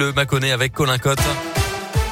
Le Mâconnais avec Colin Cotte.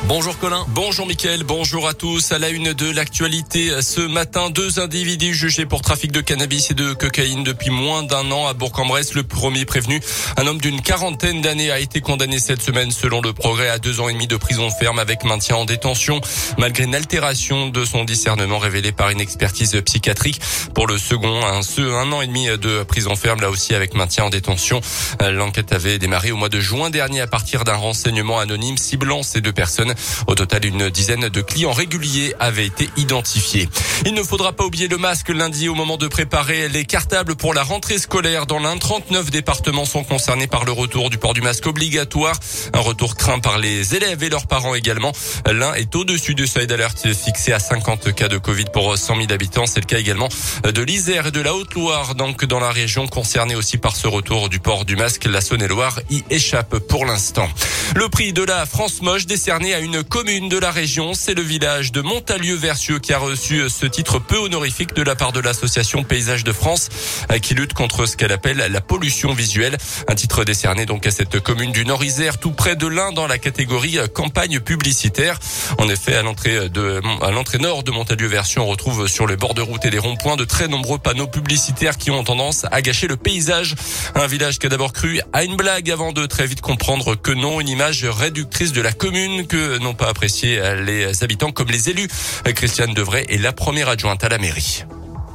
Bonjour Colin. Bonjour Mickaël, bonjour à tous. À la une de l'actualité, ce matin, deux individus jugés pour trafic de cannabis et de cocaïne depuis moins d'un an à Bourg-en-Bresse. Le premier prévenu, un homme d'une quarantaine d'années, a été condamné cette semaine selon le progrès à deux ans et demi de prison ferme avec maintien en détention, malgré une altération de son discernement révélée par une expertise psychiatrique. Pour le second, un, un an et demi de prison ferme, là aussi avec maintien en détention. L'enquête avait démarré au mois de juin dernier à partir d'un renseignement anonyme ciblant ces deux personnes. Au total, une dizaine de clients réguliers avaient été identifiés. Il ne faudra pas oublier le masque lundi au moment de préparer les cartables pour la rentrée scolaire. Dans l'Inde, 39 départements sont concernés par le retour du port du masque obligatoire. Un retour craint par les élèves et leurs parents également. L'un est au-dessus du seuil d'alerte fixé à 50 cas de Covid pour 100 000 habitants. C'est le cas également de l'Isère et de la Haute-Loire. Donc, dans la région concernée aussi par ce retour du port du masque, la Saône-et-Loire y échappe pour l'instant. Le prix de la France moche décerné une commune de la région, c'est le village de Montalieu-Versieux qui a reçu ce titre peu honorifique de la part de l'association Paysage de France qui lutte contre ce qu'elle appelle la pollution visuelle. Un titre décerné donc à cette commune du Nord-Isère tout près de l'Ain dans la catégorie campagne publicitaire. En effet, à l'entrée de à l'entrée nord de Montalieu-Versieux, on retrouve sur les bords de route et les ronds-points de très nombreux panneaux publicitaires qui ont tendance à gâcher le paysage. Un village qui a d'abord cru à une blague avant de très vite comprendre que non, une image réductrice de la commune que n'ont pas apprécié les habitants comme les élus. Christiane Devray est la première adjointe à la mairie.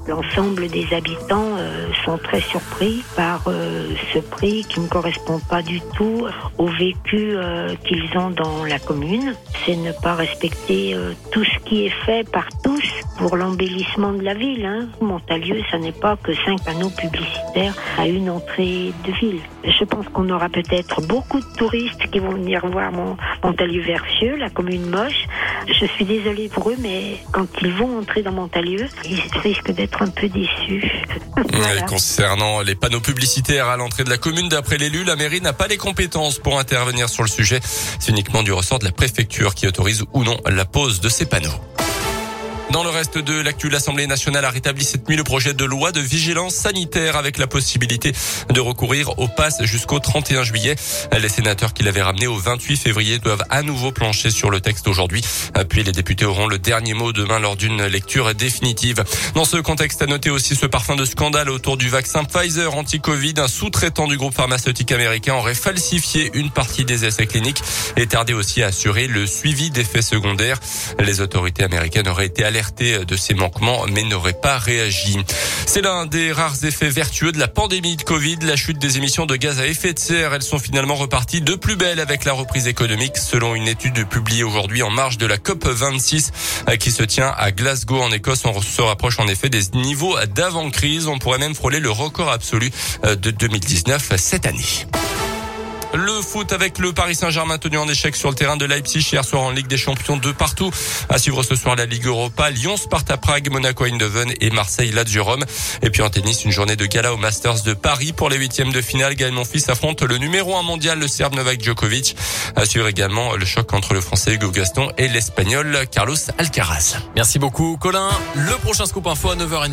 L'ensemble des habitants euh, sont très surpris par euh, ce prix qui ne correspond pas du tout au vécu euh, qu'ils ont dans la commune. C'est ne pas respecter tout ce qui est fait par tous pour l'embellissement de la ville. Hein. Montalieu, ça n'est pas que cinq panneaux publicitaires à une entrée de ville. Je pense qu'on aura peut-être beaucoup de touristes qui vont venir voir Montalieu-Versieux, la commune moche. Je suis désolée pour eux, mais quand ils vont entrer dans Montalieu, ils risquent d'être un peu déçus. voilà. Concernant les panneaux publicitaires à l'entrée de la commune, d'après l'élu, la mairie n'a pas les compétences pour intervenir sur le sujet. C'est uniquement du ressort de la préfecture qui autorise ou non la pose de ces panneaux. Dans le reste de l'actu, l'Assemblée nationale a rétabli cette nuit le projet de loi de vigilance sanitaire avec la possibilité de recourir au pass jusqu'au 31 juillet. Les sénateurs qui l'avaient ramené au 28 février doivent à nouveau plancher sur le texte aujourd'hui. Puis les députés auront le dernier mot demain lors d'une lecture définitive. Dans ce contexte, à noter aussi ce parfum de scandale autour du vaccin Pfizer anti-Covid. Un sous-traitant du groupe pharmaceutique américain aurait falsifié une partie des essais cliniques et tardé aussi à assurer le suivi d'effets secondaires. Les autorités américaines auraient été alertées de ces manquements mais n'aurait pas réagi. C'est l'un des rares effets vertueux de la pandémie de Covid, la chute des émissions de gaz à effet de serre. Elles sont finalement reparties de plus belle avec la reprise économique selon une étude publiée aujourd'hui en marge de la COP 26 qui se tient à Glasgow en Écosse. On se rapproche en effet des niveaux d'avant-crise. On pourrait même frôler le record absolu de 2019 cette année. Le foot avec le Paris Saint-Germain tenu en échec sur le terrain de Leipzig hier soir en Ligue des Champions de partout. À suivre ce soir la Ligue Europa, Lyon, Sparta Prague, Monaco Eindhoven et Marseille Lazio Rome. Et puis en tennis, une journée de gala au Masters de Paris pour les huitièmes de finale. Gaël Monfils affronte le numéro un mondial, le Serbe Novak Djokovic. À suivre également le choc entre le Français Hugo Gaston et l'Espagnol Carlos Alcaraz. Merci beaucoup Colin. Le prochain scoop info à 9h30.